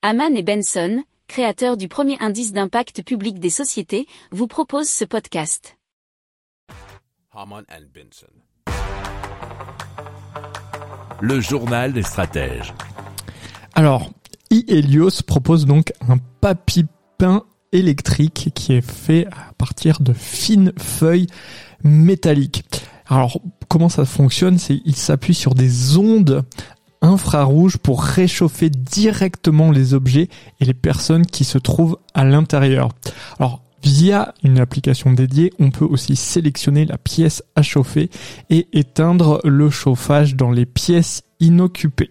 Haman et Benson, créateurs du premier indice d'impact public des sociétés, vous proposent ce podcast. Haman and Benson. Le journal des stratèges. Alors, iHelios propose donc un papy pain électrique qui est fait à partir de fines feuilles métalliques. Alors, comment ça fonctionne? C'est il s'appuie sur des ondes infrarouges pour réchauffer directement les objets et les personnes qui se trouvent à l'intérieur. Alors, Via une application dédiée, on peut aussi sélectionner la pièce à chauffer et éteindre le chauffage dans les pièces inoccupées.